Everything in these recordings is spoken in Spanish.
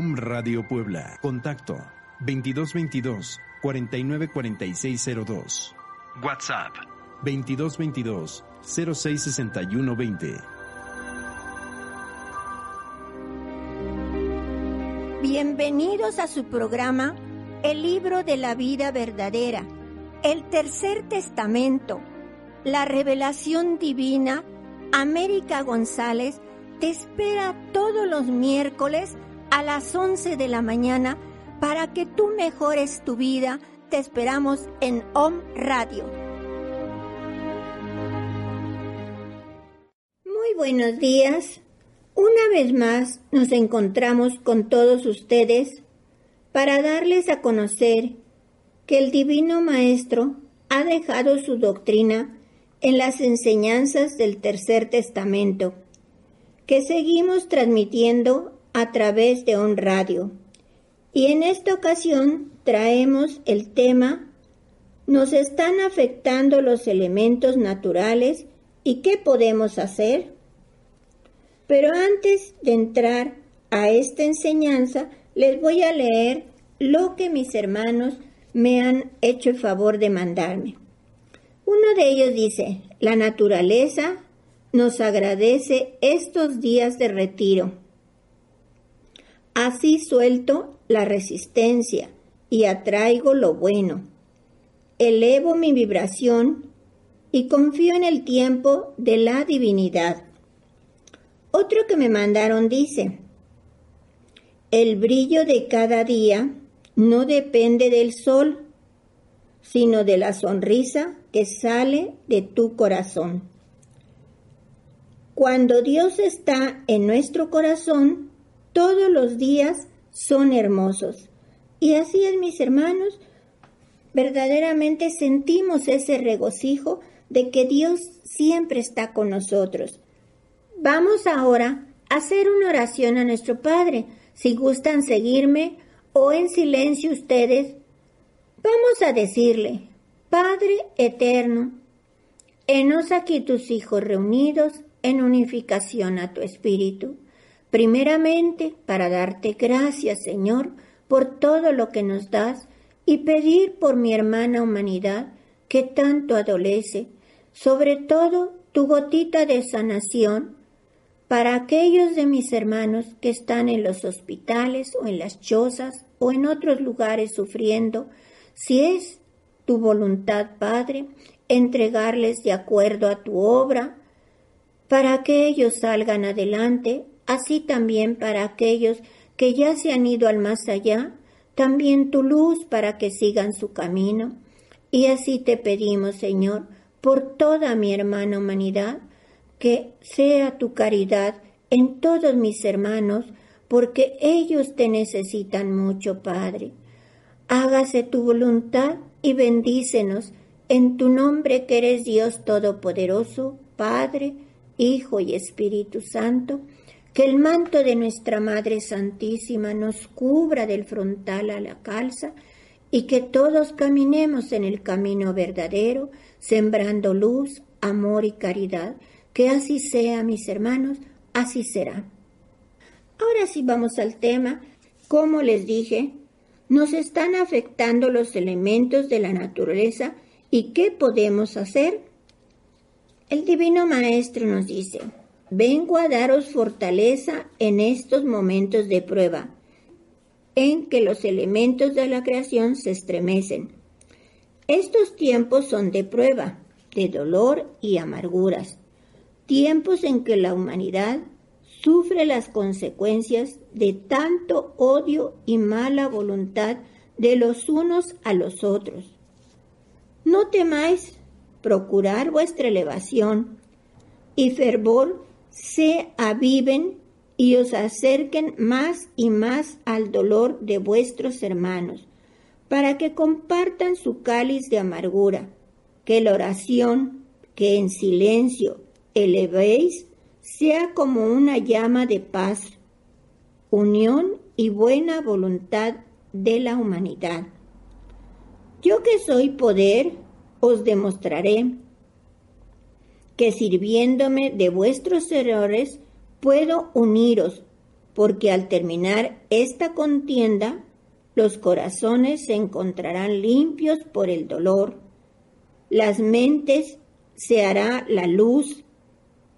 Om Radio Puebla. Contacto 2222 494602. WhatsApp 2222 066120. Bienvenidos a su programa El libro de la vida verdadera, el tercer testamento, la revelación divina. América González te espera todos los miércoles a las 11 de la mañana para que tú mejores tu vida. Te esperamos en Om Radio. Muy buenos días. Una vez más nos encontramos con todos ustedes para darles a conocer que el Divino Maestro ha dejado su doctrina en las enseñanzas del Tercer Testamento, que seguimos transmitiendo a través de un radio. Y en esta ocasión traemos el tema ¿Nos están afectando los elementos naturales y qué podemos hacer? Pero antes de entrar a esta enseñanza, les voy a leer lo que mis hermanos me han hecho el favor de mandarme. Uno de ellos dice, la naturaleza nos agradece estos días de retiro Así suelto la resistencia y atraigo lo bueno. Elevo mi vibración y confío en el tiempo de la divinidad. Otro que me mandaron dice, el brillo de cada día no depende del sol, sino de la sonrisa que sale de tu corazón. Cuando Dios está en nuestro corazón, todos los días son hermosos. Y así es, mis hermanos, verdaderamente sentimos ese regocijo de que Dios siempre está con nosotros. Vamos ahora a hacer una oración a nuestro Padre. Si gustan seguirme o en silencio ustedes, vamos a decirle, Padre eterno, enos aquí tus hijos reunidos en unificación a tu espíritu primeramente para darte gracias, Señor, por todo lo que nos das y pedir por mi hermana humanidad que tanto adolece, sobre todo tu gotita de sanación para aquellos de mis hermanos que están en los hospitales o en las chozas o en otros lugares sufriendo, si es tu voluntad, Padre, entregarles de acuerdo a tu obra, para que ellos salgan adelante así también para aquellos que ya se han ido al más allá, también tu luz para que sigan su camino. Y así te pedimos, Señor, por toda mi hermana humanidad, que sea tu caridad en todos mis hermanos, porque ellos te necesitan mucho, Padre. Hágase tu voluntad y bendícenos en tu nombre que eres Dios Todopoderoso, Padre, Hijo y Espíritu Santo que el manto de nuestra Madre Santísima nos cubra del frontal a la calza y que todos caminemos en el camino verdadero, sembrando luz, amor y caridad. Que así sea, mis hermanos, así será. Ahora sí vamos al tema. Como les dije, nos están afectando los elementos de la naturaleza y qué podemos hacer. El Divino Maestro nos dice, Vengo a daros fortaleza en estos momentos de prueba, en que los elementos de la creación se estremecen. Estos tiempos son de prueba, de dolor y amarguras, tiempos en que la humanidad sufre las consecuencias de tanto odio y mala voluntad de los unos a los otros. No temáis procurar vuestra elevación y fervor se aviven y os acerquen más y más al dolor de vuestros hermanos, para que compartan su cáliz de amargura, que la oración que en silencio elevéis sea como una llama de paz, unión y buena voluntad de la humanidad. Yo que soy poder, os demostraré que sirviéndome de vuestros errores puedo uniros, porque al terminar esta contienda, los corazones se encontrarán limpios por el dolor, las mentes se hará la luz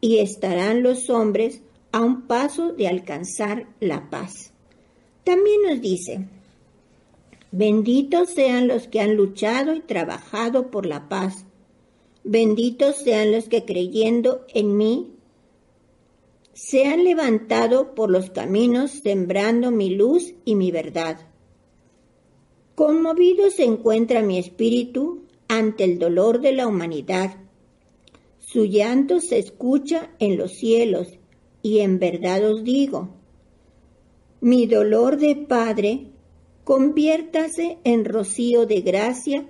y estarán los hombres a un paso de alcanzar la paz. También nos dice, benditos sean los que han luchado y trabajado por la paz, benditos sean los que creyendo en mí se han levantado por los caminos sembrando mi luz y mi verdad. Conmovido se encuentra mi espíritu ante el dolor de la humanidad. Su llanto se escucha en los cielos y en verdad os digo, mi dolor de Padre conviértase en rocío de gracia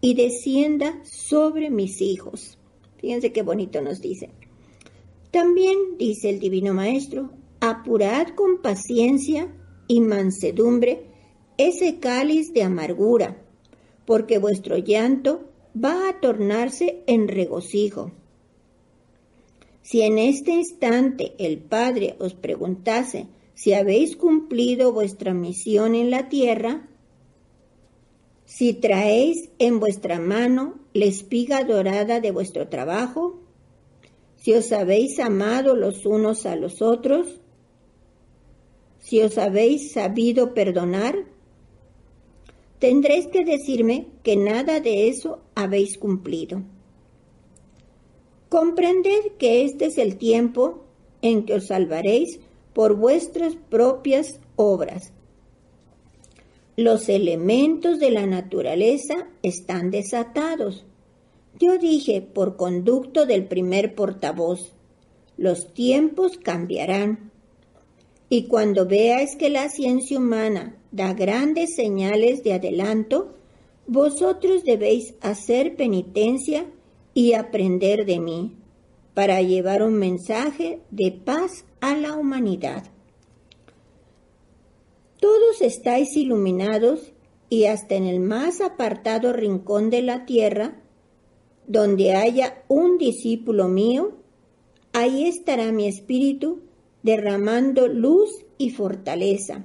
y descienda sobre mis hijos. Fíjense qué bonito nos dice. También dice el Divino Maestro, apurad con paciencia y mansedumbre ese cáliz de amargura, porque vuestro llanto va a tornarse en regocijo. Si en este instante el Padre os preguntase si habéis cumplido vuestra misión en la tierra, si traéis en vuestra mano la espiga dorada de vuestro trabajo, si os habéis amado los unos a los otros, si os habéis sabido perdonar, tendréis que decirme que nada de eso habéis cumplido. Comprended que este es el tiempo en que os salvaréis por vuestras propias obras. Los elementos de la naturaleza están desatados yo dije por conducto del primer portavoz, los tiempos cambiarán. Y cuando veáis que la ciencia humana da grandes señales de adelanto, vosotros debéis hacer penitencia y aprender de mí, para llevar un mensaje de paz a la humanidad. Todos estáis iluminados y hasta en el más apartado rincón de la tierra donde haya un discípulo mío, ahí estará mi espíritu derramando luz y fortaleza,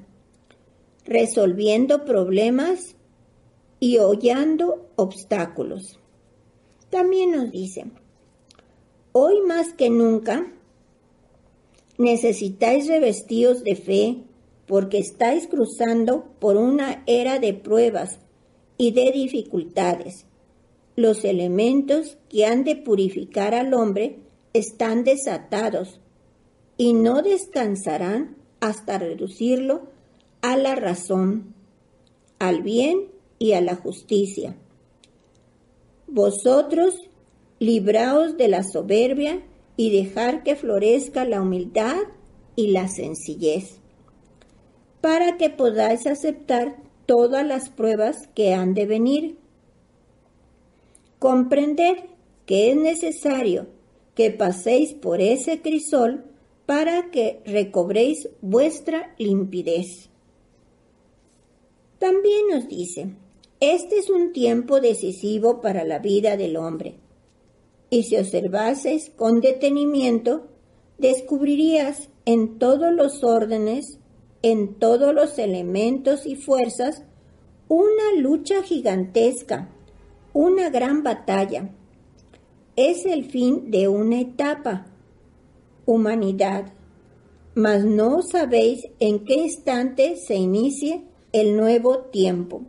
resolviendo problemas y hollando obstáculos. También nos dice, hoy más que nunca necesitáis revestidos de fe porque estáis cruzando por una era de pruebas y de dificultades los elementos que han de purificar al hombre están desatados y no descansarán hasta reducirlo a la razón, al bien y a la justicia. Vosotros libraos de la soberbia y dejar que florezca la humildad y la sencillez, para que podáis aceptar todas las pruebas que han de venir comprender que es necesario que paséis por ese crisol para que recobréis vuestra limpidez. También nos dice, este es un tiempo decisivo para la vida del hombre, y si observases con detenimiento, descubrirías en todos los órdenes, en todos los elementos y fuerzas, una lucha gigantesca una gran batalla. Es el fin de una etapa, humanidad, mas no sabéis en qué instante se inicie el nuevo tiempo.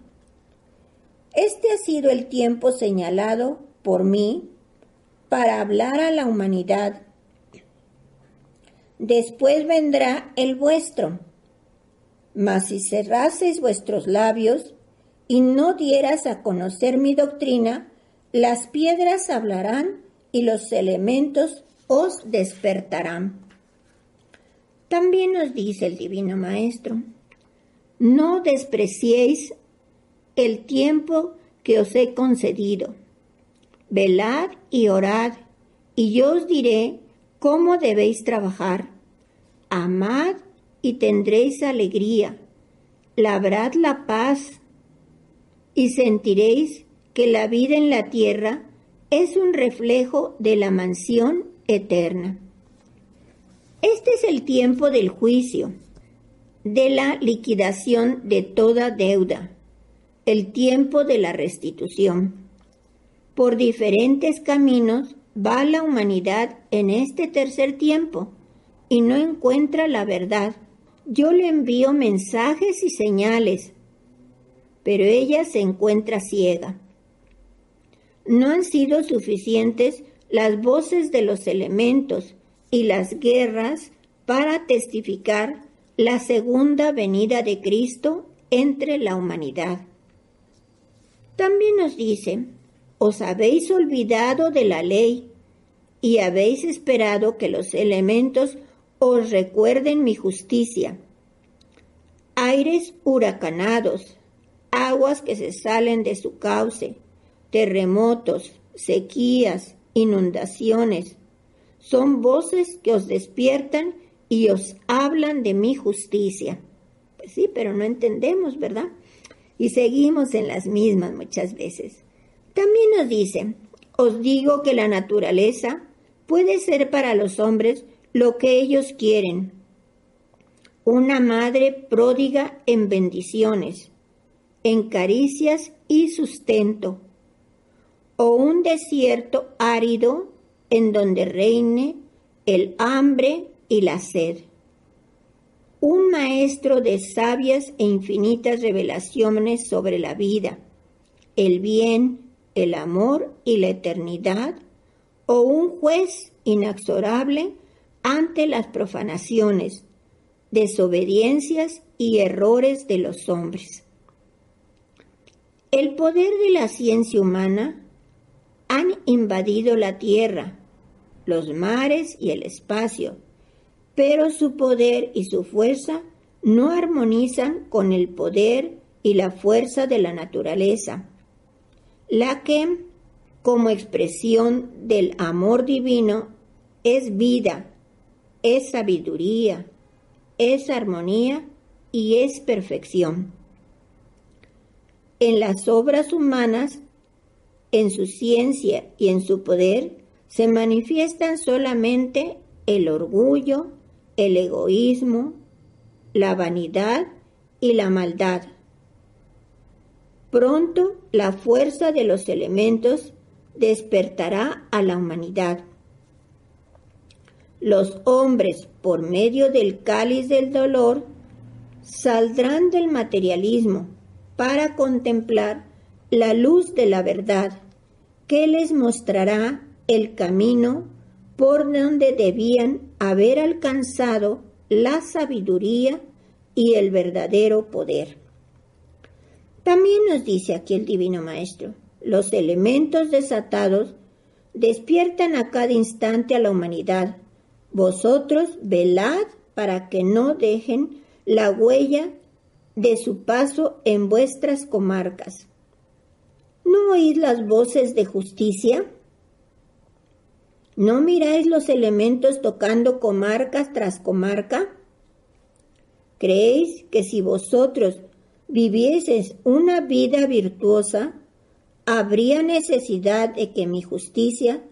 Este ha sido el tiempo señalado por mí para hablar a la humanidad. Después vendrá el vuestro. Mas si cerraseis vuestros labios y no dieras a conocer mi doctrina, las piedras hablarán y los elementos os despertarán. También nos dice el Divino Maestro, no despreciéis el tiempo que os he concedido. Velad y orad, y yo os diré cómo debéis trabajar. Amad y tendréis alegría. Labrad la paz y sentiréis que la vida en la tierra es un reflejo de la mansión eterna. Este es el tiempo del juicio, de la liquidación de toda deuda, el tiempo de la restitución. Por diferentes caminos va la humanidad en este tercer tiempo y no encuentra la verdad. Yo le envío mensajes y señales, pero ella se encuentra ciega. No han sido suficientes las voces de los elementos y las guerras para testificar la segunda venida de Cristo entre la humanidad. También nos dice, os habéis olvidado de la ley y habéis esperado que los elementos os recuerden mi justicia. Aires huracanados, aguas que se salen de su cauce, terremotos, sequías, inundaciones, son voces que os despiertan y os hablan de mi justicia. Pues sí, pero no entendemos, ¿verdad? Y seguimos en las mismas muchas veces. También nos dice, os digo que la naturaleza puede ser para los hombres lo que ellos quieren. Una madre pródiga en bendiciones, en caricias y sustento, o un desierto árido en donde reine el hambre y la sed. Un maestro de sabias e infinitas revelaciones sobre la vida, el bien, el amor y la eternidad, o un juez inexorable ante las profanaciones, desobediencias y errores de los hombres. El poder de la ciencia humana han invadido la tierra, los mares y el espacio, pero su poder y su fuerza no armonizan con el poder y la fuerza de la naturaleza, la que, como expresión del amor divino, es vida, es sabiduría, es armonía y es perfección. En las obras humanas, en su ciencia y en su poder, se manifiestan solamente el orgullo, el egoísmo, la vanidad y la maldad. Pronto la fuerza de los elementos despertará a la humanidad. Los hombres, por medio del cáliz del dolor, saldrán del materialismo para contemplar la luz de la verdad, que les mostrará el camino por donde debían haber alcanzado la sabiduría y el verdadero poder. También nos dice aquí el Divino Maestro, los elementos desatados despiertan a cada instante a la humanidad. Vosotros velad para que no dejen la huella de su paso en vuestras comarcas. ¿No oís las voces de justicia? ¿No miráis los elementos tocando comarcas tras comarca? ¿Creéis que si vosotros vivieseis una vida virtuosa, habría necesidad de que mi justicia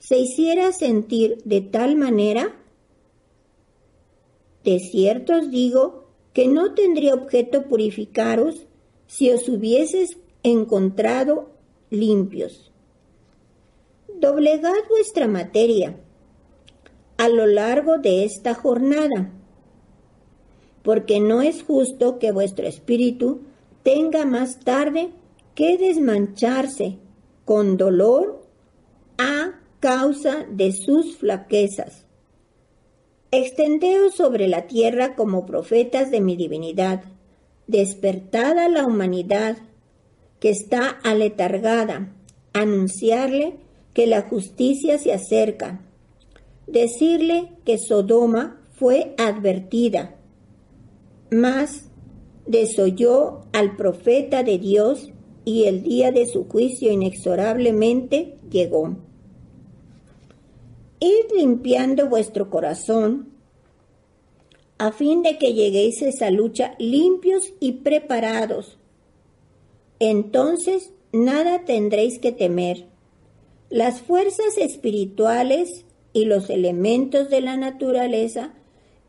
se hiciera sentir de tal manera? De cierto os digo que no tendría objeto purificaros si os hubieses encontrado limpios doblegad vuestra materia a lo largo de esta jornada, porque no es justo que vuestro espíritu tenga más tarde que desmancharse con dolor a causa de sus flaquezas. Extendeos sobre la tierra como profetas de mi divinidad, despertad a la humanidad que está aletargada, anunciarle que la justicia se acerca, decirle que Sodoma fue advertida, mas desoyó al profeta de Dios y el día de su juicio inexorablemente llegó. Id limpiando vuestro corazón a fin de que lleguéis a esa lucha limpios y preparados. Entonces nada tendréis que temer. Las fuerzas espirituales y los elementos de la naturaleza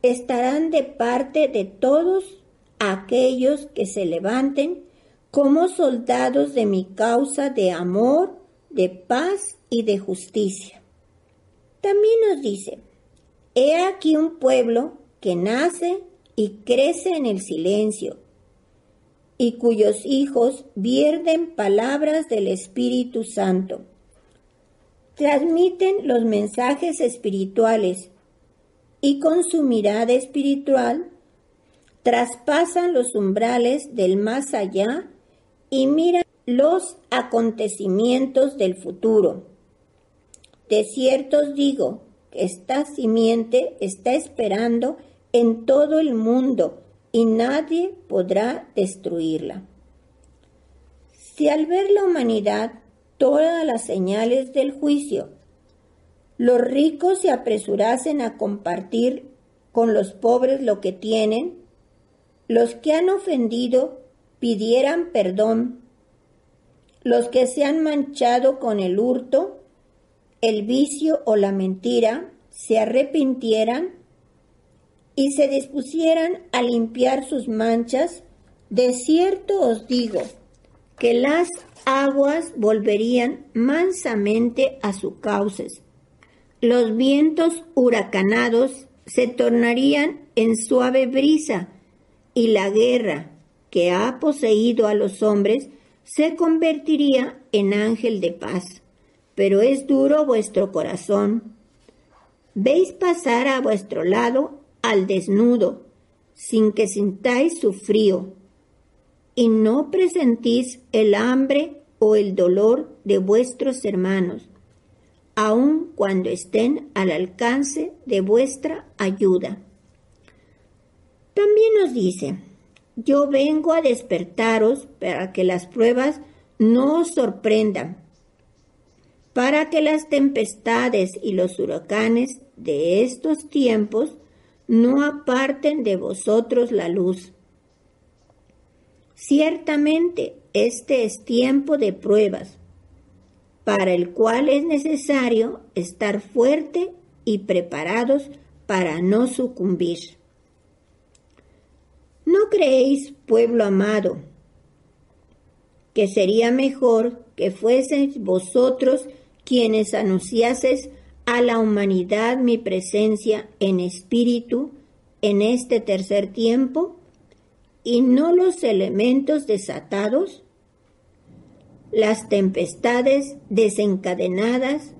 estarán de parte de todos aquellos que se levanten como soldados de mi causa de amor, de paz y de justicia. También nos dice, he aquí un pueblo que nace y crece en el silencio, y cuyos hijos vierden palabras del Espíritu Santo. Transmiten los mensajes espirituales y con su mirada espiritual traspasan los umbrales del más allá y miran los acontecimientos del futuro. De cierto os digo que esta simiente está esperando en todo el mundo y nadie podrá destruirla. Si al ver la humanidad todas las señales del juicio, los ricos se apresurasen a compartir con los pobres lo que tienen, los que han ofendido pidieran perdón, los que se han manchado con el hurto, el vicio o la mentira, se arrepintieran y se dispusieran a limpiar sus manchas, de cierto os digo que las aguas volverían mansamente a sus cauces. Los vientos huracanados se tornarían en suave brisa y la guerra que ha poseído a los hombres se convertiría en ángel de paz. Pero es duro vuestro corazón. Veis pasar a vuestro lado al desnudo, sin que sintáis su frío, y no presentís el hambre o el dolor de vuestros hermanos, aun cuando estén al alcance de vuestra ayuda. También nos dice, yo vengo a despertaros para que las pruebas no os sorprendan, para que las tempestades y los huracanes de estos tiempos no aparten de vosotros la luz. Ciertamente este es tiempo de pruebas, para el cual es necesario estar fuerte y preparados para no sucumbir. ¿No creéis, pueblo amado, que sería mejor que fueseis vosotros quienes anunciaseis a la humanidad mi presencia en espíritu en este tercer tiempo y no los elementos desatados, las tempestades desencadenadas,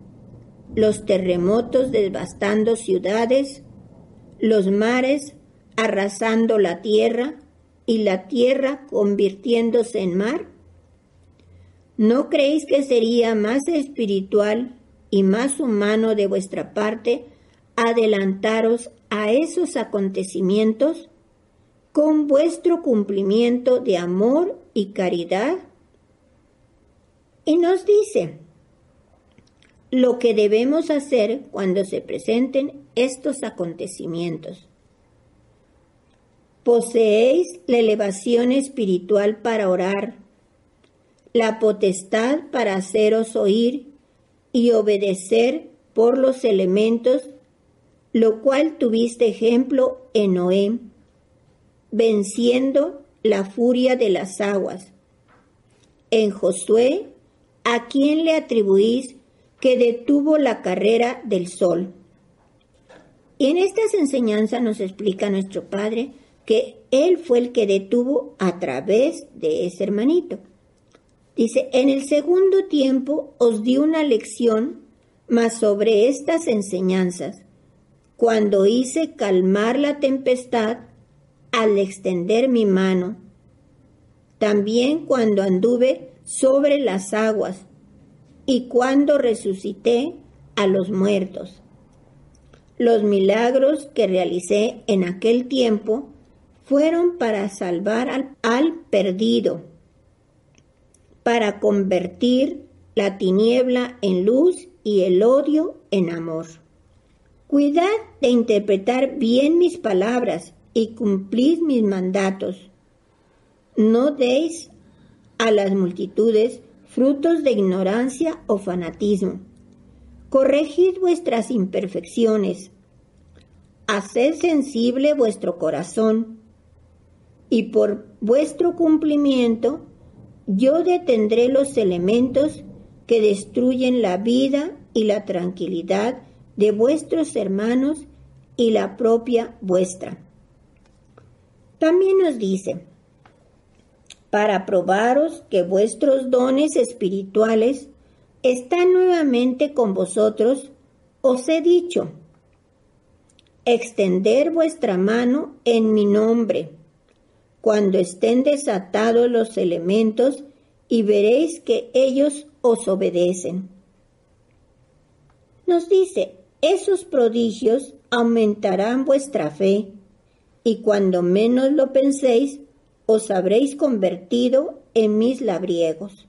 los terremotos devastando ciudades, los mares arrasando la tierra y la tierra convirtiéndose en mar? ¿No creéis que sería más espiritual y más humano de vuestra parte adelantaros a esos acontecimientos con vuestro cumplimiento de amor y caridad. Y nos dice lo que debemos hacer cuando se presenten estos acontecimientos. Poseéis la elevación espiritual para orar, la potestad para haceros oír y obedecer por los elementos, lo cual tuviste ejemplo en Noé, venciendo la furia de las aguas. En Josué, ¿a quién le atribuís que detuvo la carrera del sol? Y en estas enseñanzas nos explica nuestro Padre que Él fue el que detuvo a través de ese hermanito. Dice, en el segundo tiempo os di una lección más sobre estas enseñanzas, cuando hice calmar la tempestad al extender mi mano, también cuando anduve sobre las aguas y cuando resucité a los muertos. Los milagros que realicé en aquel tiempo fueron para salvar al, al perdido, para convertir la tiniebla en luz y el odio en amor. Cuidad de interpretar bien mis palabras y cumplid mis mandatos. No deis a las multitudes frutos de ignorancia o fanatismo. Corregid vuestras imperfecciones. Haced sensible vuestro corazón. Y por vuestro cumplimiento, yo detendré los elementos que destruyen la vida y la tranquilidad de vuestros hermanos y la propia vuestra. También nos dice, para probaros que vuestros dones espirituales están nuevamente con vosotros, os he dicho, extender vuestra mano en mi nombre, cuando estén desatados los elementos, y veréis que ellos os obedecen. Nos dice, esos prodigios aumentarán vuestra fe, y cuando menos lo penséis, os habréis convertido en mis labriegos.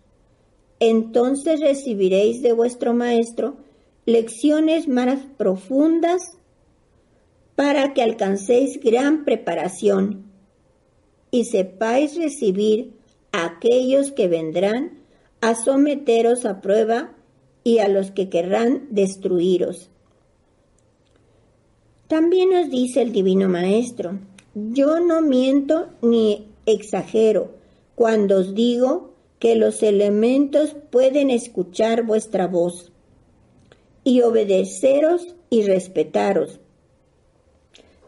Entonces recibiréis de vuestro Maestro lecciones más profundas para que alcancéis gran preparación y sepáis recibir a aquellos que vendrán a someteros a prueba y a los que querrán destruiros. También nos dice el Divino Maestro, yo no miento ni exagero cuando os digo que los elementos pueden escuchar vuestra voz y obedeceros y respetaros.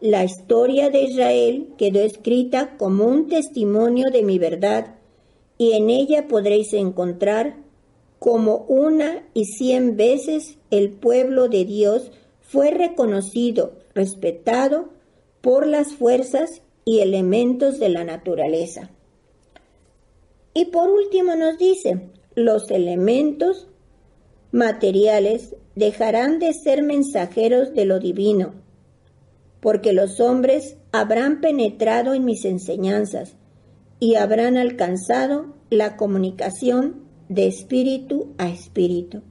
La historia de Israel quedó escrita como un testimonio de mi verdad y en ella podréis encontrar como una y cien veces el pueblo de Dios fue reconocido, respetado por las fuerzas y elementos de la naturaleza. Y por último nos dice, los elementos materiales dejarán de ser mensajeros de lo divino, porque los hombres habrán penetrado en mis enseñanzas y habrán alcanzado la comunicación de espíritu a espíritu.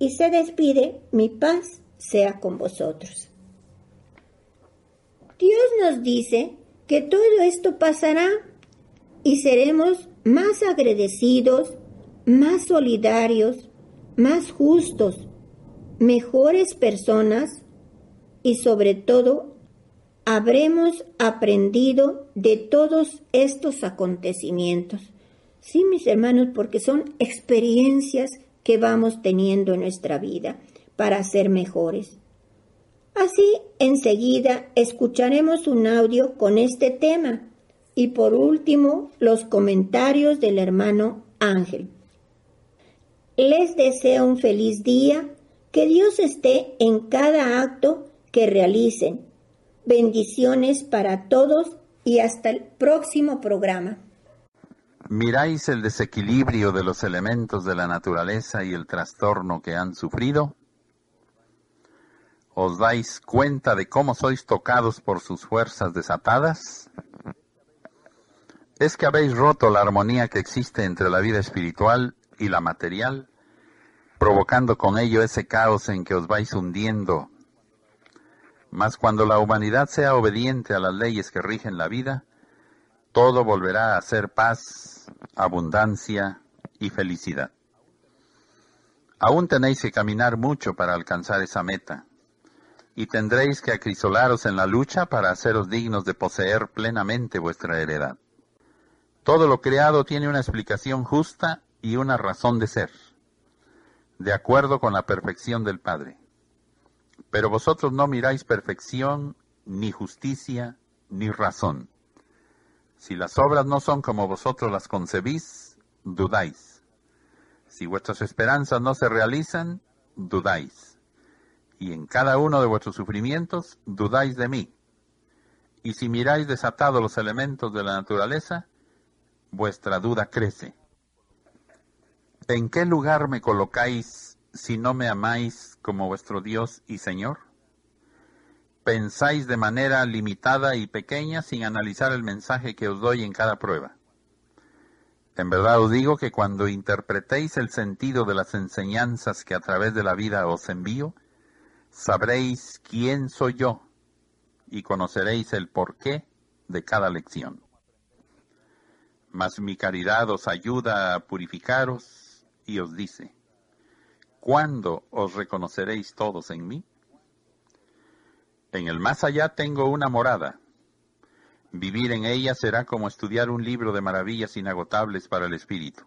Y se despide, mi paz sea con vosotros. Dios nos dice que todo esto pasará y seremos más agradecidos, más solidarios, más justos, mejores personas y sobre todo habremos aprendido de todos estos acontecimientos. Sí, mis hermanos, porque son experiencias que vamos teniendo en nuestra vida para ser mejores. Así, enseguida escucharemos un audio con este tema y por último los comentarios del hermano Ángel. Les deseo un feliz día, que Dios esté en cada acto que realicen. Bendiciones para todos y hasta el próximo programa. ¿Miráis el desequilibrio de los elementos de la naturaleza y el trastorno que han sufrido? ¿Os dais cuenta de cómo sois tocados por sus fuerzas desatadas? ¿Es que habéis roto la armonía que existe entre la vida espiritual y la material, provocando con ello ese caos en que os vais hundiendo? Mas cuando la humanidad sea obediente a las leyes que rigen la vida, todo volverá a ser paz, abundancia y felicidad. Aún tenéis que caminar mucho para alcanzar esa meta, y tendréis que acrisolaros en la lucha para haceros dignos de poseer plenamente vuestra heredad. Todo lo creado tiene una explicación justa y una razón de ser, de acuerdo con la perfección del Padre. Pero vosotros no miráis perfección, ni justicia, ni razón si las obras no son como vosotros las concebís, dudáis. Si vuestras esperanzas no se realizan, dudáis. Y en cada uno de vuestros sufrimientos, dudáis de mí. Y si miráis desatados los elementos de la naturaleza, vuestra duda crece. ¿En qué lugar me colocáis si no me amáis como vuestro Dios y Señor? pensáis de manera limitada y pequeña sin analizar el mensaje que os doy en cada prueba. En verdad os digo que cuando interpretéis el sentido de las enseñanzas que a través de la vida os envío, sabréis quién soy yo y conoceréis el porqué de cada lección. Mas mi caridad os ayuda a purificaros y os dice, ¿cuándo os reconoceréis todos en mí? En el más allá tengo una morada. Vivir en ella será como estudiar un libro de maravillas inagotables para el espíritu.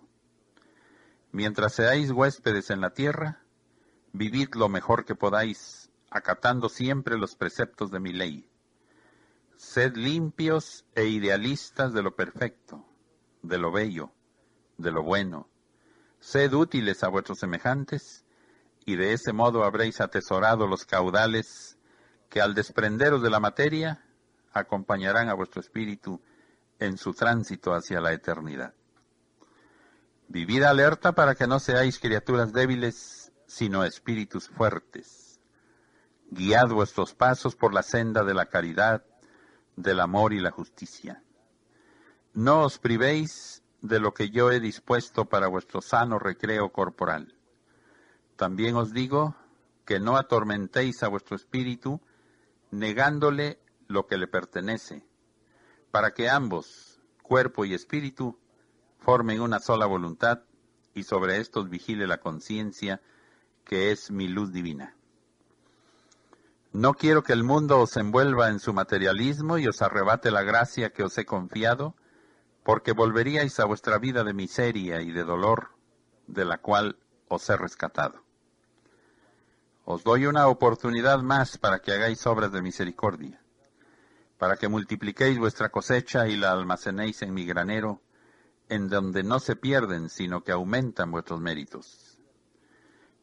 Mientras seáis huéspedes en la tierra, vivid lo mejor que podáis, acatando siempre los preceptos de mi ley. Sed limpios e idealistas de lo perfecto, de lo bello, de lo bueno. Sed útiles a vuestros semejantes, y de ese modo habréis atesorado los caudales que al desprenderos de la materia acompañarán a vuestro espíritu en su tránsito hacia la eternidad. Vivid alerta para que no seáis criaturas débiles, sino espíritus fuertes. Guiad vuestros pasos por la senda de la caridad, del amor y la justicia. No os privéis de lo que yo he dispuesto para vuestro sano recreo corporal. También os digo que no atormentéis a vuestro espíritu, negándole lo que le pertenece, para que ambos, cuerpo y espíritu, formen una sola voluntad y sobre estos vigile la conciencia, que es mi luz divina. No quiero que el mundo os envuelva en su materialismo y os arrebate la gracia que os he confiado, porque volveríais a vuestra vida de miseria y de dolor, de la cual os he rescatado. Os doy una oportunidad más para que hagáis obras de misericordia, para que multipliquéis vuestra cosecha y la almacenéis en mi granero, en donde no se pierden, sino que aumentan vuestros méritos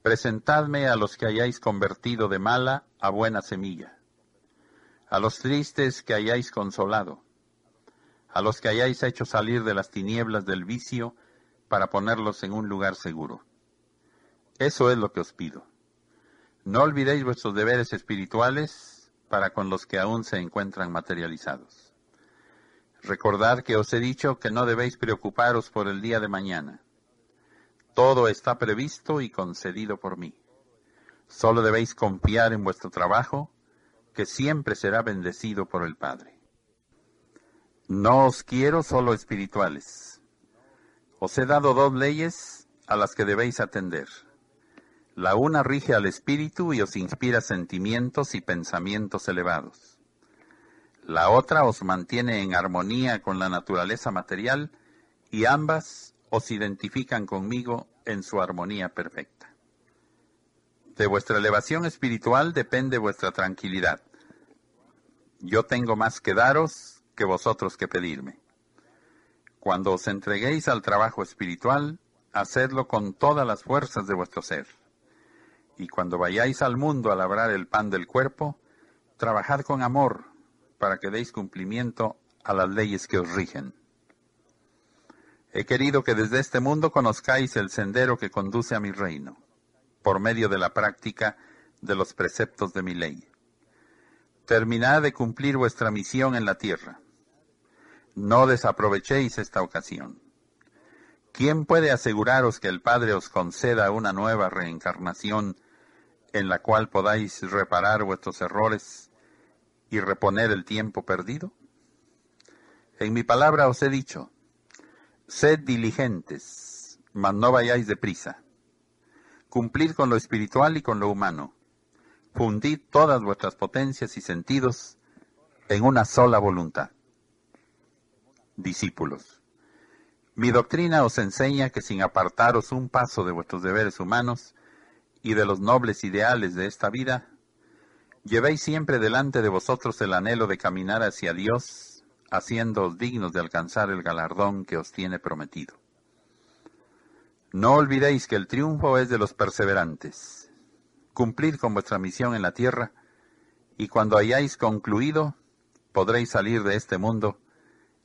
Presentadme a los que hayáis convertido de mala a buena semilla, a los tristes que hayáis consolado, a los que hayáis hecho salir de las tinieblas del vicio para ponerlos en un lugar seguro. Eso es lo que os pido. No olvidéis vuestros deberes espirituales para con los que aún se encuentran materializados. Recordad que os he dicho que no debéis preocuparos por el día de mañana todo está previsto y concedido por mí. Solo debéis confiar en vuestro trabajo, que siempre será bendecido por el Padre. No os quiero solo espirituales. Os he dado dos leyes a las que debéis atender. La una rige al espíritu y os inspira sentimientos y pensamientos elevados. La otra os mantiene en armonía con la naturaleza material y ambas os identifican conmigo en su armonía perfecta. De vuestra elevación espiritual depende vuestra tranquilidad. Yo tengo más que daros que vosotros que pedirme. Cuando os entreguéis al trabajo espiritual, hacedlo con todas las fuerzas de vuestro ser. Y cuando vayáis al mundo a labrar el pan del cuerpo, trabajad con amor para que deis cumplimiento a las leyes que os rigen. He querido que desde este mundo conozcáis el sendero que conduce a mi reino, por medio de la práctica de los preceptos de mi ley. Terminad de cumplir vuestra misión en la tierra. No desaprovechéis esta ocasión. ¿Quién puede aseguraros que el Padre os conceda una nueva reencarnación en la cual podáis reparar vuestros errores y reponer el tiempo perdido? En mi palabra os he dicho, Sed diligentes, mas no vayáis deprisa. Cumplid con lo espiritual y con lo humano. Fundid todas vuestras potencias y sentidos en una sola voluntad. Discípulos, mi doctrina os enseña que sin apartaros un paso de vuestros deberes humanos y de los nobles ideales de esta vida, llevéis siempre delante de vosotros el anhelo de caminar hacia Dios haciéndoos dignos de alcanzar el galardón que os tiene prometido. No olvidéis que el triunfo es de los perseverantes. Cumplid con vuestra misión en la tierra, y cuando hayáis concluido, podréis salir de este mundo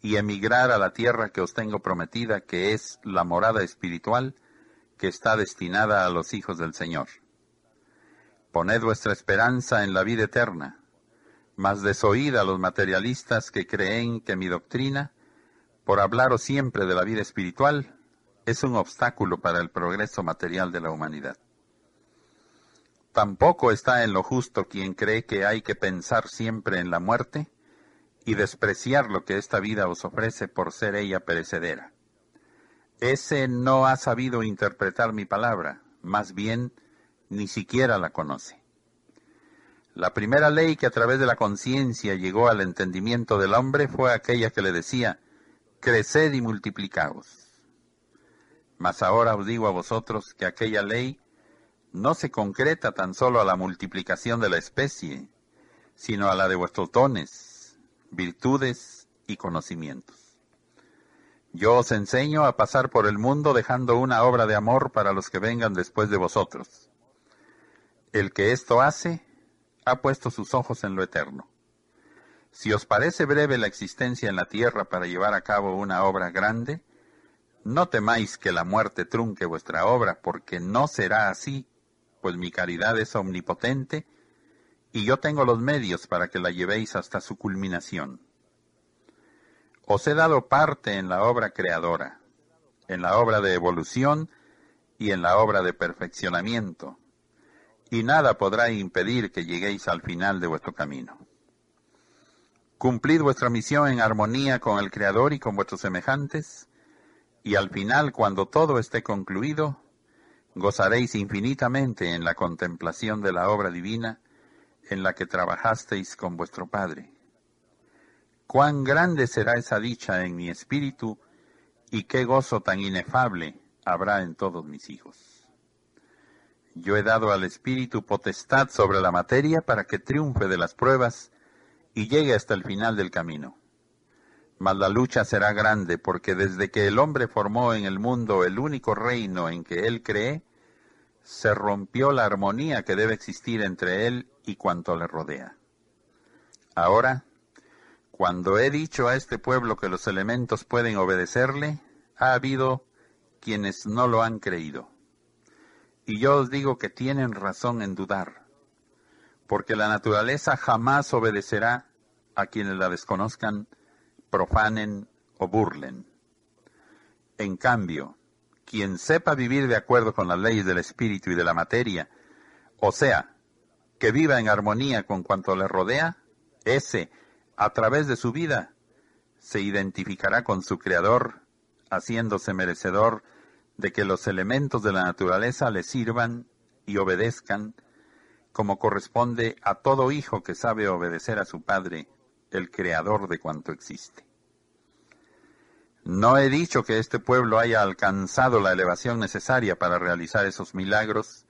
y emigrar a la tierra que os tengo prometida, que es la morada espiritual que está destinada a los hijos del Señor. Poned vuestra esperanza en la vida eterna, mas desoíd a los materialistas que creen que mi doctrina, por hablaros siempre de la vida espiritual, es un obstáculo para el progreso material de la humanidad. Tampoco está en lo justo quien cree que hay que pensar siempre en la muerte y despreciar lo que esta vida os ofrece por ser ella perecedera. Ese no ha sabido interpretar mi palabra, más bien ni siquiera la conoce. La primera ley que a través de la conciencia llegó al entendimiento del hombre fue aquella que le decía, creced y multiplicaos. Mas ahora os digo a vosotros que aquella ley no se concreta tan solo a la multiplicación de la especie, sino a la de vuestros dones, virtudes y conocimientos. Yo os enseño a pasar por el mundo dejando una obra de amor para los que vengan después de vosotros. El que esto hace, ha puesto sus ojos en lo eterno. Si os parece breve la existencia en la tierra para llevar a cabo una obra grande, no temáis que la muerte trunque vuestra obra, porque no será así, pues mi caridad es omnipotente, y yo tengo los medios para que la llevéis hasta su culminación. Os he dado parte en la obra creadora, en la obra de evolución y en la obra de perfeccionamiento, y nada podrá impedir que lleguéis al final de vuestro camino. Cumplid vuestra misión en armonía con el Creador y con vuestros semejantes, y al final, cuando todo esté concluido, gozaréis infinitamente en la contemplación de la obra divina en la que trabajasteis con vuestro Padre. Cuán grande será esa dicha en mi espíritu y qué gozo tan inefable habrá en todos mis hijos. Yo he dado al Espíritu potestad sobre la materia para que triunfe de las pruebas y llegue hasta el final del camino. Mas la lucha será grande porque desde que el hombre formó en el mundo el único reino en que él cree, se rompió la armonía que debe existir entre él y cuanto le rodea. Ahora, cuando he dicho a este pueblo que los elementos pueden obedecerle, ha habido quienes no lo han creído. Y yo os digo que tienen razón en dudar, porque la naturaleza jamás obedecerá a quienes la desconozcan, profanen o burlen. En cambio, quien sepa vivir de acuerdo con las leyes del espíritu y de la materia, o sea, que viva en armonía con cuanto le rodea, ese, a través de su vida, se identificará con su Creador, haciéndose merecedor de que los elementos de la naturaleza le sirvan y obedezcan como corresponde a todo hijo que sabe obedecer a su padre, el creador de cuanto existe. No he dicho que este pueblo haya alcanzado la elevación necesaria para realizar esos milagros,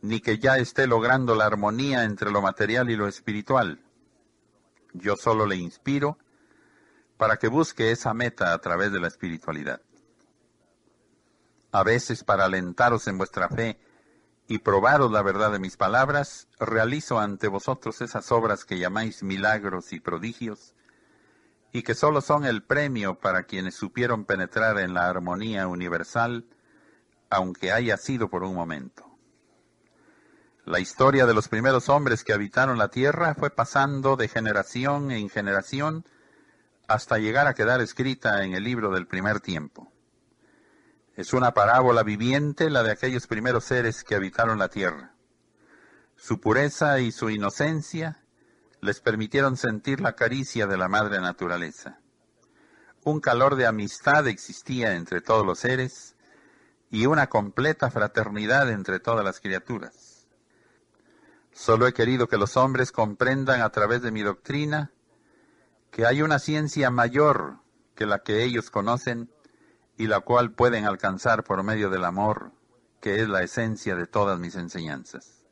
ni que ya esté logrando la armonía entre lo material y lo espiritual. Yo solo le inspiro para que busque esa meta a través de la espiritualidad a veces para alentaros en vuestra fe y probaros la verdad de mis palabras, realizo ante vosotros esas obras que llamáis milagros y prodigios, y que sólo son el premio para quienes supieron penetrar en la armonía universal, aunque haya sido por un momento. La historia de los primeros hombres que habitaron la tierra fue pasando de generación en generación hasta llegar a quedar escrita en el libro del primer tiempo. Es una parábola viviente la de aquellos primeros seres que habitaron la tierra. Su pureza y su inocencia les permitieron sentir la caricia de la madre naturaleza. Un calor de amistad existía entre todos los seres y una completa fraternidad entre todas las criaturas. Solo he querido que los hombres comprendan a través de mi doctrina que hay una ciencia mayor que la que ellos conocen y la cual pueden alcanzar por medio del amor, que es la esencia de todas mis enseñanzas.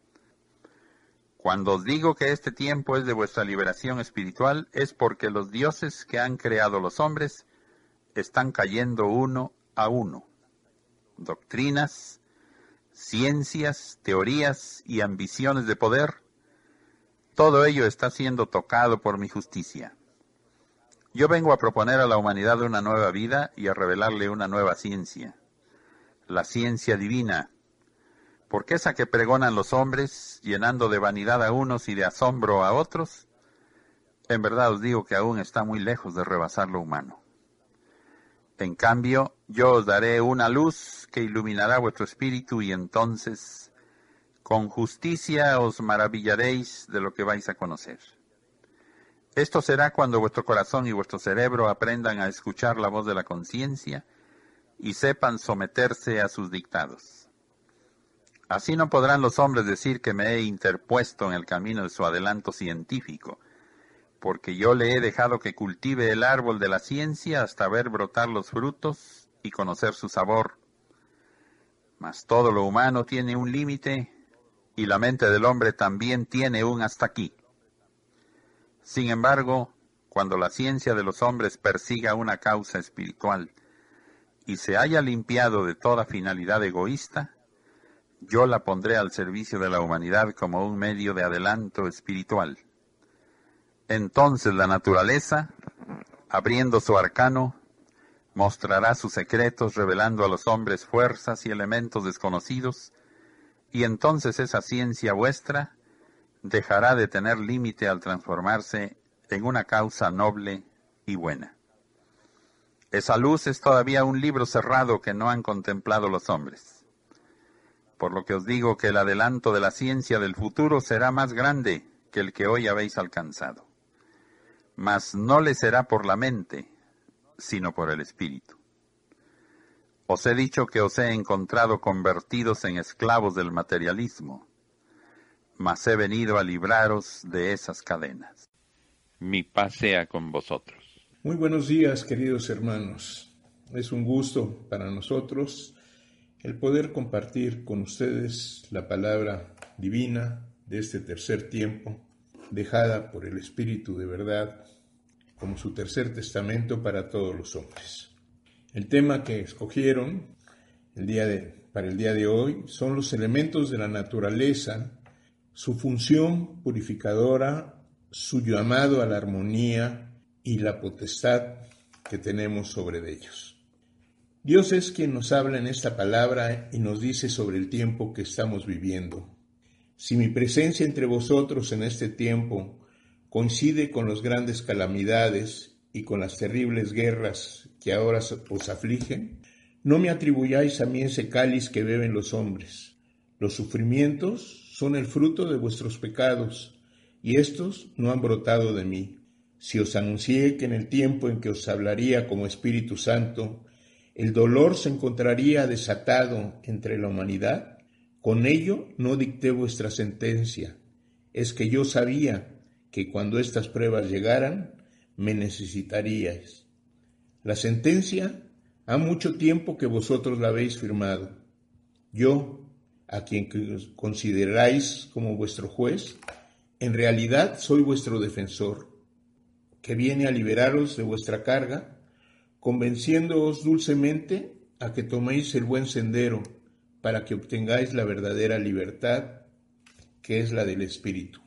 Cuando os digo que este tiempo es de vuestra liberación espiritual, es porque los dioses que han creado los hombres están cayendo uno a uno. Doctrinas, ciencias, teorías y ambiciones de poder, todo ello está siendo tocado por mi justicia. Yo vengo a proponer a la humanidad una nueva vida y a revelarle una nueva ciencia, la ciencia divina, porque esa que pregonan los hombres, llenando de vanidad a unos y de asombro a otros, En verdad os digo que aún está muy lejos de rebasar lo humano. En cambio, yo os daré una luz que iluminará vuestro espíritu y entonces con justicia os maravillaréis de lo que vais a conocer. Esto será cuando vuestro corazón y vuestro cerebro aprendan a escuchar la voz de la conciencia y sepan someterse a sus dictados. Así no podrán los hombres decir que me he interpuesto en el camino de su adelanto científico, porque yo le he dejado que cultive el árbol de la ciencia hasta ver brotar los frutos y conocer su sabor. Mas todo lo humano tiene un límite y la mente del hombre también tiene un hasta aquí. Sin embargo, cuando la ciencia de los hombres persiga una causa espiritual y se haya limpiado de toda finalidad egoísta, yo la pondré al servicio de la humanidad como un medio de adelanto espiritual. Entonces la naturaleza, abriendo su arcano, mostrará sus secretos revelando a los hombres fuerzas y elementos desconocidos, y entonces esa ciencia vuestra dejará de tener límite al transformarse en una causa noble y buena. Esa luz es todavía un libro cerrado que no han contemplado los hombres. Por lo que os digo que el adelanto de la ciencia del futuro será más grande que el que hoy habéis alcanzado. Mas no le será por la mente, sino por el espíritu. Os he dicho que os he encontrado convertidos en esclavos del materialismo mas he venido a libraros de esas cadenas. Mi paz sea con vosotros. Muy buenos días, queridos hermanos. Es un gusto para nosotros el poder compartir con ustedes la palabra divina de este tercer tiempo, dejada por el Espíritu de verdad como su tercer testamento para todos los hombres. El tema que escogieron para el día de hoy son los elementos de la naturaleza su función purificadora, su llamado a la armonía y la potestad que tenemos sobre ellos. Dios es quien nos habla en esta palabra y nos dice sobre el tiempo que estamos viviendo. Si mi presencia entre vosotros en este tiempo coincide con las grandes calamidades y con las terribles guerras que ahora os afligen, no me atribuyáis a mí ese cáliz que beben los hombres. Los sufrimientos son el fruto de vuestros pecados, y éstos no han brotado de mí. Si os anuncié que en el tiempo en que os hablaría como Espíritu Santo, el dolor se encontraría desatado entre la humanidad, con ello no dicté vuestra sentencia. Es que yo sabía que cuando estas pruebas llegaran, me necesitaríais. La sentencia ha mucho tiempo que vosotros la habéis firmado. Yo, a quien consideráis como vuestro juez, en realidad soy vuestro defensor, que viene a liberaros de vuestra carga, convenciéndoos dulcemente a que toméis el buen sendero para que obtengáis la verdadera libertad, que es la del Espíritu.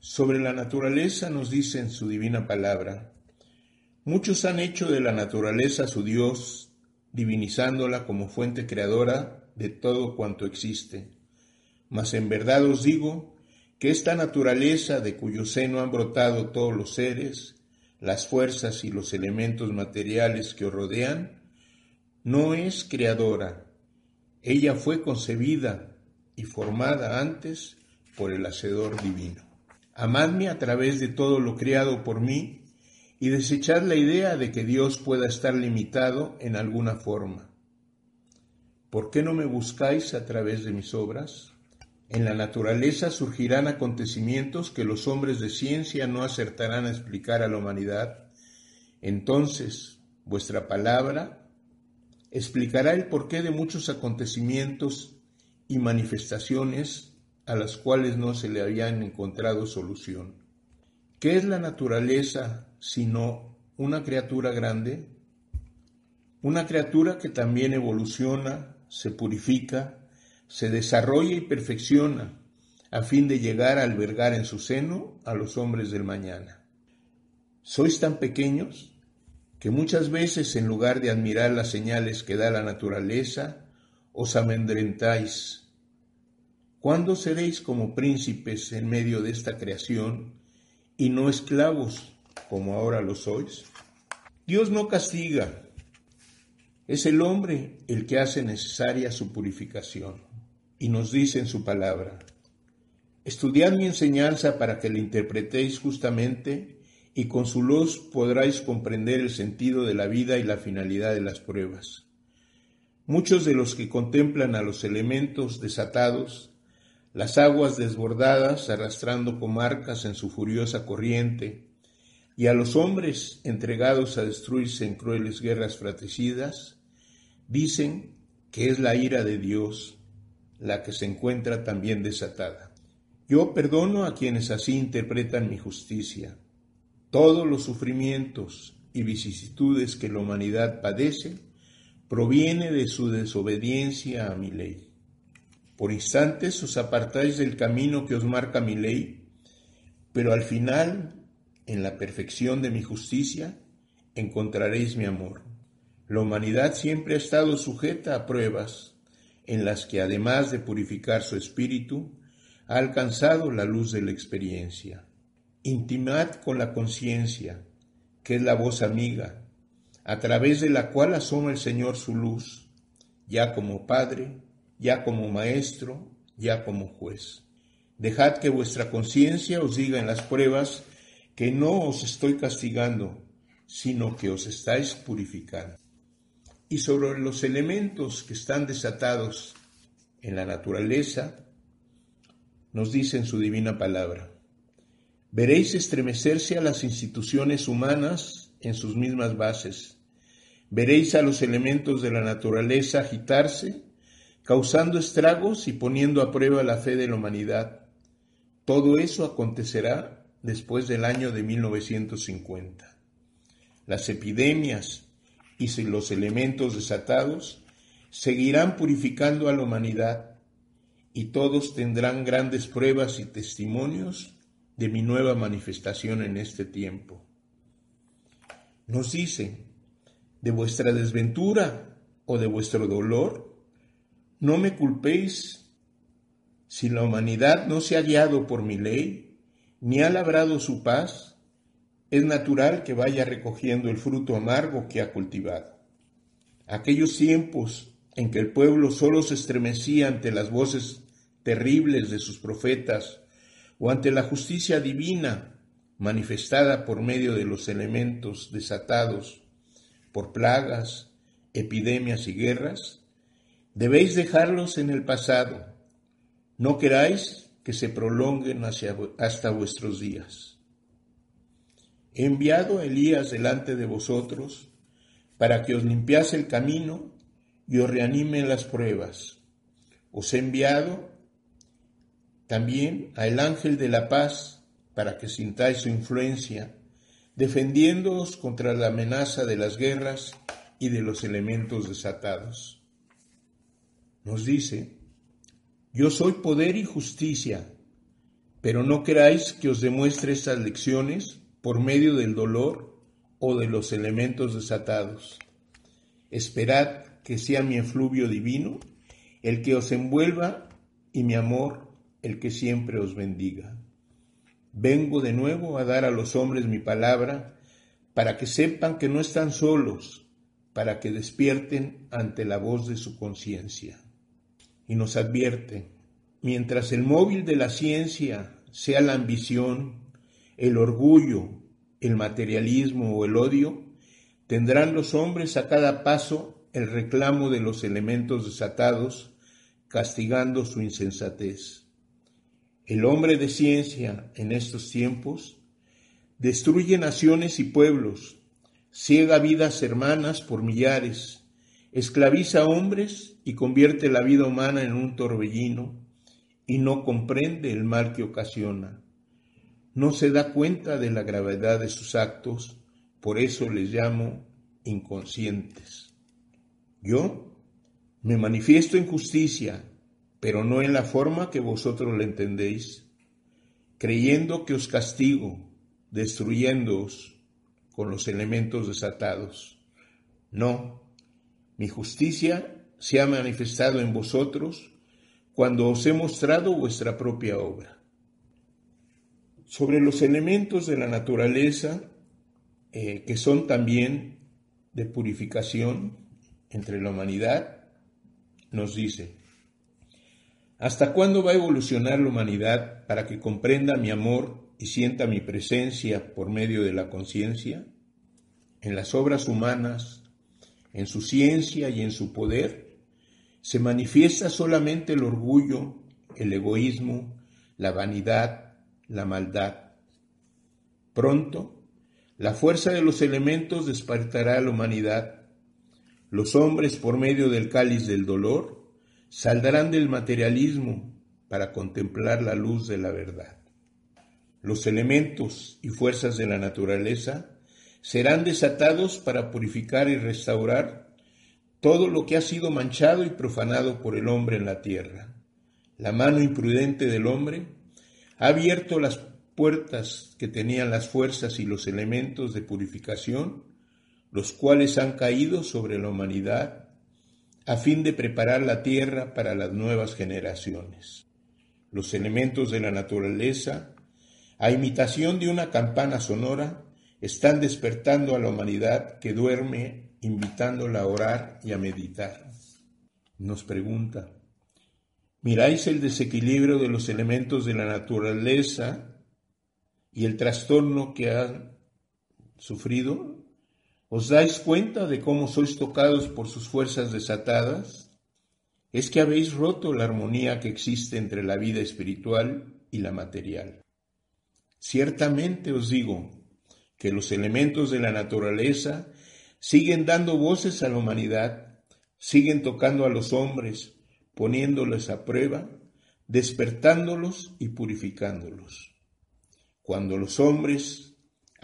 Sobre la naturaleza nos dice en su divina palabra, muchos han hecho de la naturaleza su Dios, divinizándola como fuente creadora de todo cuanto existe. Mas en verdad os digo que esta naturaleza de cuyo seno han brotado todos los seres, las fuerzas y los elementos materiales que os rodean, no es creadora. Ella fue concebida y formada antes por el Hacedor Divino. Amadme a través de todo lo creado por mí y desechad la idea de que Dios pueda estar limitado en alguna forma. ¿Por qué no me buscáis a través de mis obras? En la naturaleza surgirán acontecimientos que los hombres de ciencia no acertarán a explicar a la humanidad. Entonces, vuestra palabra explicará el porqué de muchos acontecimientos y manifestaciones a las cuales no se le habían encontrado solución. ¿Qué es la naturaleza sino una criatura grande? Una criatura que también evoluciona, se purifica, se desarrolla y perfecciona a fin de llegar a albergar en su seno a los hombres del mañana. Sois tan pequeños que muchas veces en lugar de admirar las señales que da la naturaleza, os amedrentáis. ¿Cuándo seréis como príncipes en medio de esta creación y no esclavos, como ahora lo sois. Dios no castiga, es el hombre el que hace necesaria su purificación, y nos dice en su palabra, Estudiad mi enseñanza para que la interpretéis justamente y con su luz podráis comprender el sentido de la vida y la finalidad de las pruebas. Muchos de los que contemplan a los elementos desatados, las aguas desbordadas arrastrando comarcas en su furiosa corriente, y a los hombres entregados a destruirse en crueles guerras fratricidas, dicen que es la ira de Dios la que se encuentra también desatada. Yo perdono a quienes así interpretan mi justicia. Todos los sufrimientos y vicisitudes que la humanidad padece proviene de su desobediencia a mi ley. Por instantes os apartáis del camino que os marca mi ley, pero al final, en la perfección de mi justicia, encontraréis mi amor. La humanidad siempre ha estado sujeta a pruebas en las que, además de purificar su espíritu, ha alcanzado la luz de la experiencia. Intimad con la conciencia, que es la voz amiga, a través de la cual asoma el Señor su luz, ya como Padre, ya como Maestro, ya como juez. Dejad que vuestra conciencia os diga en las pruebas que no os estoy castigando, sino que os estáis purificando. Y sobre los elementos que están desatados en la naturaleza, nos dice en su divina palabra. Veréis estremecerse a las instituciones humanas en sus mismas bases. Veréis a los elementos de la naturaleza agitarse, causando estragos y poniendo a prueba la fe de la humanidad. Todo eso acontecerá después del año de 1950. Las epidemias y los elementos desatados seguirán purificando a la humanidad y todos tendrán grandes pruebas y testimonios de mi nueva manifestación en este tiempo. Nos dice, de vuestra desventura o de vuestro dolor, no me culpéis si la humanidad no se ha guiado por mi ley, ni ha labrado su paz, es natural que vaya recogiendo el fruto amargo que ha cultivado. Aquellos tiempos en que el pueblo solo se estremecía ante las voces terribles de sus profetas o ante la justicia divina manifestada por medio de los elementos desatados por plagas, epidemias y guerras, debéis dejarlos en el pasado. No queráis que se prolonguen hasta vuestros días. He enviado a Elías delante de vosotros para que os limpiase el camino y os reanime las pruebas. Os he enviado también a el ángel de la paz para que sintáis su influencia, defendiéndoos contra la amenaza de las guerras y de los elementos desatados. Nos dice, yo soy poder y justicia, pero no queráis que os demuestre estas lecciones por medio del dolor o de los elementos desatados. Esperad que sea mi efluvio divino el que os envuelva y mi amor el que siempre os bendiga. Vengo de nuevo a dar a los hombres mi palabra para que sepan que no están solos, para que despierten ante la voz de su conciencia. Y nos advierte, mientras el móvil de la ciencia sea la ambición, el orgullo, el materialismo o el odio, tendrán los hombres a cada paso el reclamo de los elementos desatados, castigando su insensatez. El hombre de ciencia en estos tiempos destruye naciones y pueblos, ciega vidas hermanas por millares, esclaviza hombres y convierte la vida humana en un torbellino y no comprende el mal que ocasiona. No se da cuenta de la gravedad de sus actos, por eso les llamo inconscientes. Yo me manifiesto en justicia, pero no en la forma que vosotros le entendéis, creyendo que os castigo, destruyéndoos con los elementos desatados. No, mi justicia se ha manifestado en vosotros cuando os he mostrado vuestra propia obra. sobre los elementos de la naturaleza eh, que son también de purificación entre la humanidad, nos dice, ¿hasta cuándo va a evolucionar la humanidad para que comprenda mi amor y sienta mi presencia por medio de la conciencia? En las obras humanas, en su ciencia y en su poder, se manifiesta solamente el orgullo, el egoísmo, la vanidad, la maldad. Pronto, la fuerza de los elementos despertará a la humanidad. Los hombres, por medio del cáliz del dolor, saldrán del materialismo para contemplar la luz de la verdad. Los elementos y fuerzas de la naturaleza serán desatados para purificar y restaurar todo lo que ha sido manchado y profanado por el hombre en la tierra. La mano imprudente del hombre ha abierto las puertas que tenían las fuerzas y los elementos de purificación, los cuales han caído sobre la humanidad a fin de preparar la tierra para las nuevas generaciones. Los elementos de la naturaleza, a imitación de una campana sonora, están despertando a la humanidad que duerme, invitándola a orar y a meditar. Nos pregunta, ¿miráis el desequilibrio de los elementos de la naturaleza y el trastorno que han sufrido? ¿Os dais cuenta de cómo sois tocados por sus fuerzas desatadas? Es que habéis roto la armonía que existe entre la vida espiritual y la material. Ciertamente os digo que los elementos de la naturaleza siguen dando voces a la humanidad, siguen tocando a los hombres, poniéndoles a prueba, despertándolos y purificándolos. Cuando los hombres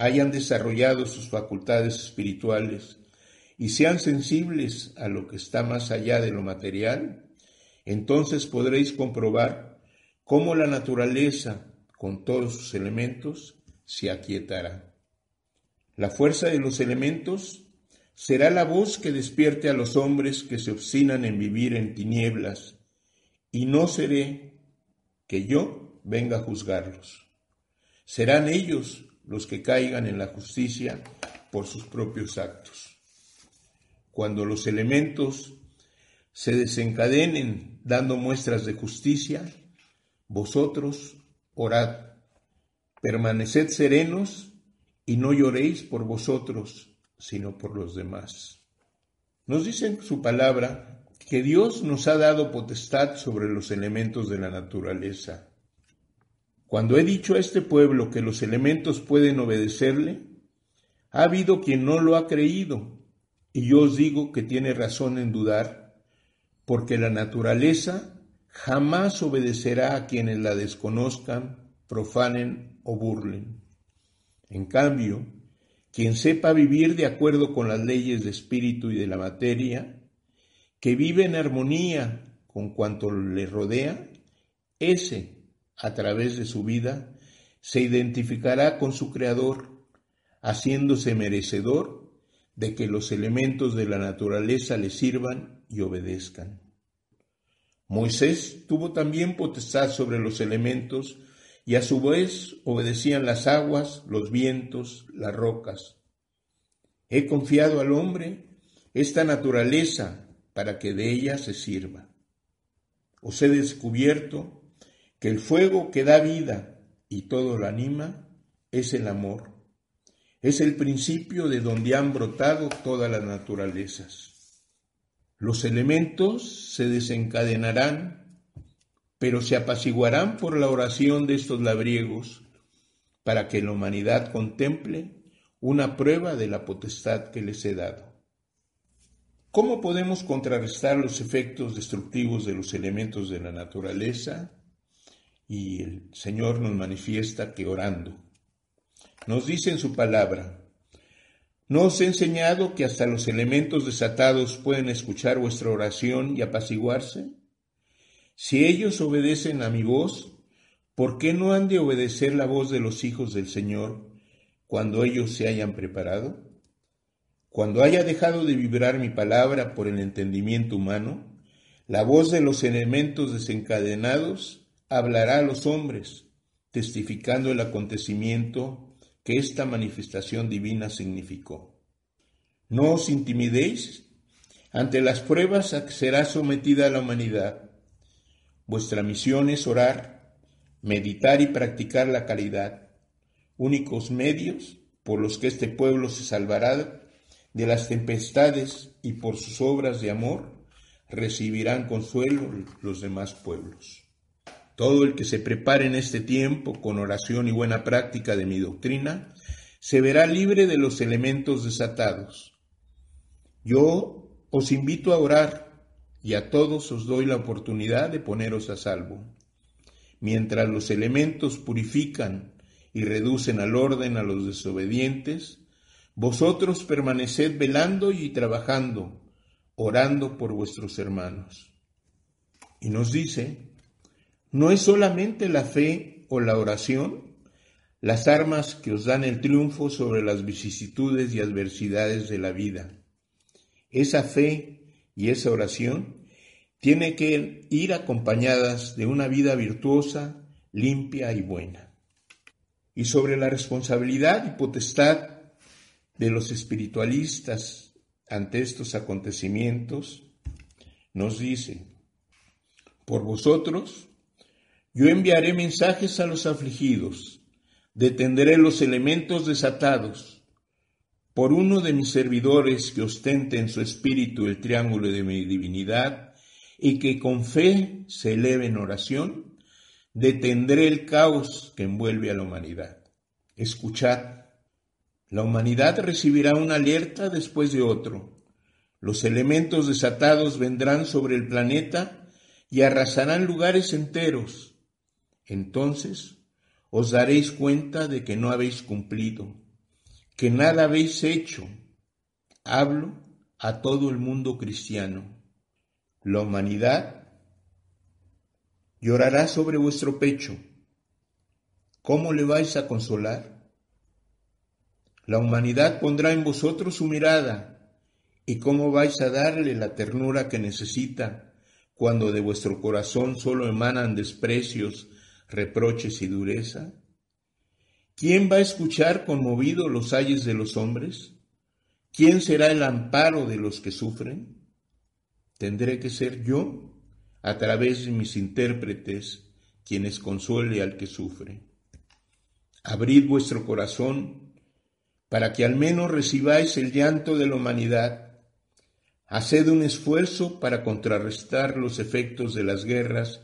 hayan desarrollado sus facultades espirituales y sean sensibles a lo que está más allá de lo material, entonces podréis comprobar cómo la naturaleza, con todos sus elementos, se aquietará. La fuerza de los elementos será la voz que despierte a los hombres que se obstinan en vivir en tinieblas, y no seré que yo venga a juzgarlos. Serán ellos los que caigan en la justicia por sus propios actos. Cuando los elementos se desencadenen dando muestras de justicia, vosotros orad, permaneced serenos y no lloréis por vosotros, sino por los demás. Nos dice en su palabra que Dios nos ha dado potestad sobre los elementos de la naturaleza cuando he dicho a este pueblo que los elementos pueden obedecerle, ha habido quien no lo ha creído, y yo os digo que tiene razón en dudar, porque la naturaleza jamás obedecerá a quienes la desconozcan, profanen o burlen. En cambio, quien sepa vivir de acuerdo con las leyes de espíritu y de la materia, que vive en armonía con cuanto le rodea, ese a través de su vida, se identificará con su Creador, haciéndose merecedor de que los elementos de la naturaleza le sirvan y obedezcan. Moisés tuvo también potestad sobre los elementos y a su vez obedecían las aguas, los vientos, las rocas. He confiado al hombre esta naturaleza para que de ella se sirva. Os he descubierto que el fuego que da vida y todo lo anima es el amor. Es el principio de donde han brotado todas las naturalezas. Los elementos se desencadenarán, pero se apaciguarán por la oración de estos labriegos, para que la humanidad contemple una prueba de la potestad que les he dado. ¿Cómo podemos contrarrestar los efectos destructivos de los elementos de la naturaleza? Y el Señor nos manifiesta que orando. Nos dice en su palabra, ¿no os he enseñado que hasta los elementos desatados pueden escuchar vuestra oración y apaciguarse? Si ellos obedecen a mi voz, ¿por qué no han de obedecer la voz de los hijos del Señor cuando ellos se hayan preparado? Cuando haya dejado de vibrar mi palabra por el entendimiento humano, la voz de los elementos desencadenados hablará a los hombres, testificando el acontecimiento que esta manifestación divina significó. No os intimidéis ante las pruebas a que será sometida la humanidad. Vuestra misión es orar, meditar y practicar la caridad, únicos medios por los que este pueblo se salvará de las tempestades y por sus obras de amor recibirán consuelo los demás pueblos. Todo el que se prepare en este tiempo con oración y buena práctica de mi doctrina, se verá libre de los elementos desatados. Yo os invito a orar y a todos os doy la oportunidad de poneros a salvo. Mientras los elementos purifican y reducen al orden a los desobedientes, vosotros permaneced velando y trabajando, orando por vuestros hermanos. Y nos dice, no es solamente la fe o la oración las armas que os dan el triunfo sobre las vicisitudes y adversidades de la vida. Esa fe y esa oración tiene que ir acompañadas de una vida virtuosa, limpia y buena. Y sobre la responsabilidad y potestad de los espiritualistas ante estos acontecimientos, nos dice, por vosotros yo enviaré mensajes a los afligidos, detendré los elementos desatados, por uno de mis servidores que ostente en su espíritu el triángulo de mi divinidad y que con fe se eleve en oración, detendré el caos que envuelve a la humanidad. Escuchad la humanidad recibirá una alerta después de otro. Los elementos desatados vendrán sobre el planeta y arrasarán lugares enteros. Entonces os daréis cuenta de que no habéis cumplido, que nada habéis hecho. Hablo a todo el mundo cristiano. La humanidad llorará sobre vuestro pecho. ¿Cómo le vais a consolar? La humanidad pondrá en vosotros su mirada. ¿Y cómo vais a darle la ternura que necesita cuando de vuestro corazón solo emanan desprecios, reproches y dureza? ¿Quién va a escuchar conmovido los ayes de los hombres? ¿Quién será el amparo de los que sufren? ¿Tendré que ser yo, a través de mis intérpretes, quienes consuele al que sufre? Abrid vuestro corazón para que al menos recibáis el llanto de la humanidad. Haced un esfuerzo para contrarrestar los efectos de las guerras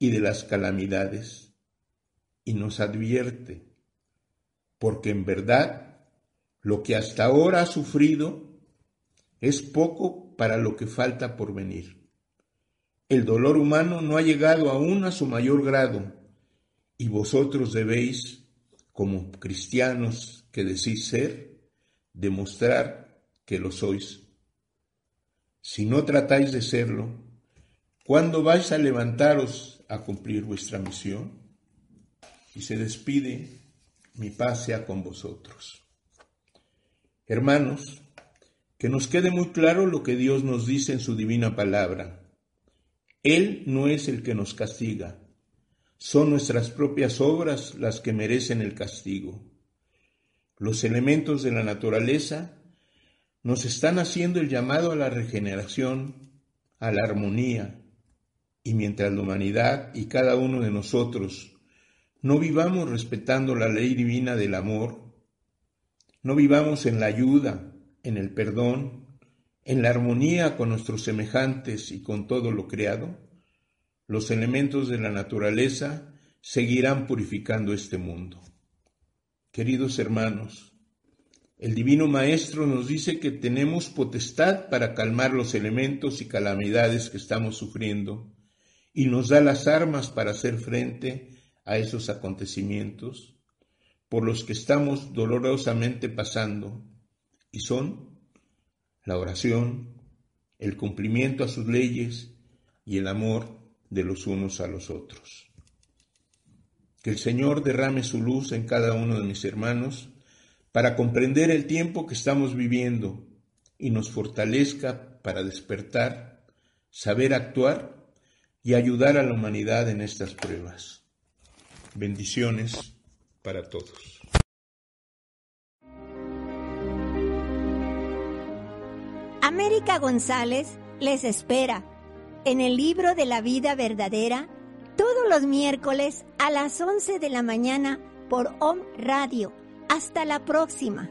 y de las calamidades. Y nos advierte, porque en verdad lo que hasta ahora ha sufrido es poco para lo que falta por venir. El dolor humano no ha llegado aún a su mayor grado, y vosotros debéis, como cristianos que decís ser, demostrar que lo sois. Si no tratáis de serlo, ¿cuándo vais a levantaros a cumplir vuestra misión? Y se despide, mi paz sea con vosotros. Hermanos, que nos quede muy claro lo que Dios nos dice en su divina palabra. Él no es el que nos castiga, son nuestras propias obras las que merecen el castigo. Los elementos de la naturaleza nos están haciendo el llamado a la regeneración, a la armonía, y mientras la humanidad y cada uno de nosotros no vivamos respetando la ley divina del amor, no vivamos en la ayuda, en el perdón, en la armonía con nuestros semejantes y con todo lo creado, los elementos de la naturaleza seguirán purificando este mundo. Queridos hermanos, el Divino Maestro nos dice que tenemos potestad para calmar los elementos y calamidades que estamos sufriendo y nos da las armas para hacer frente a esos acontecimientos por los que estamos dolorosamente pasando y son la oración, el cumplimiento a sus leyes y el amor de los unos a los otros. Que el Señor derrame su luz en cada uno de mis hermanos para comprender el tiempo que estamos viviendo y nos fortalezca para despertar, saber actuar y ayudar a la humanidad en estas pruebas. Bendiciones para todos. América González les espera en el libro de la vida verdadera todos los miércoles a las 11 de la mañana por OM Radio. Hasta la próxima.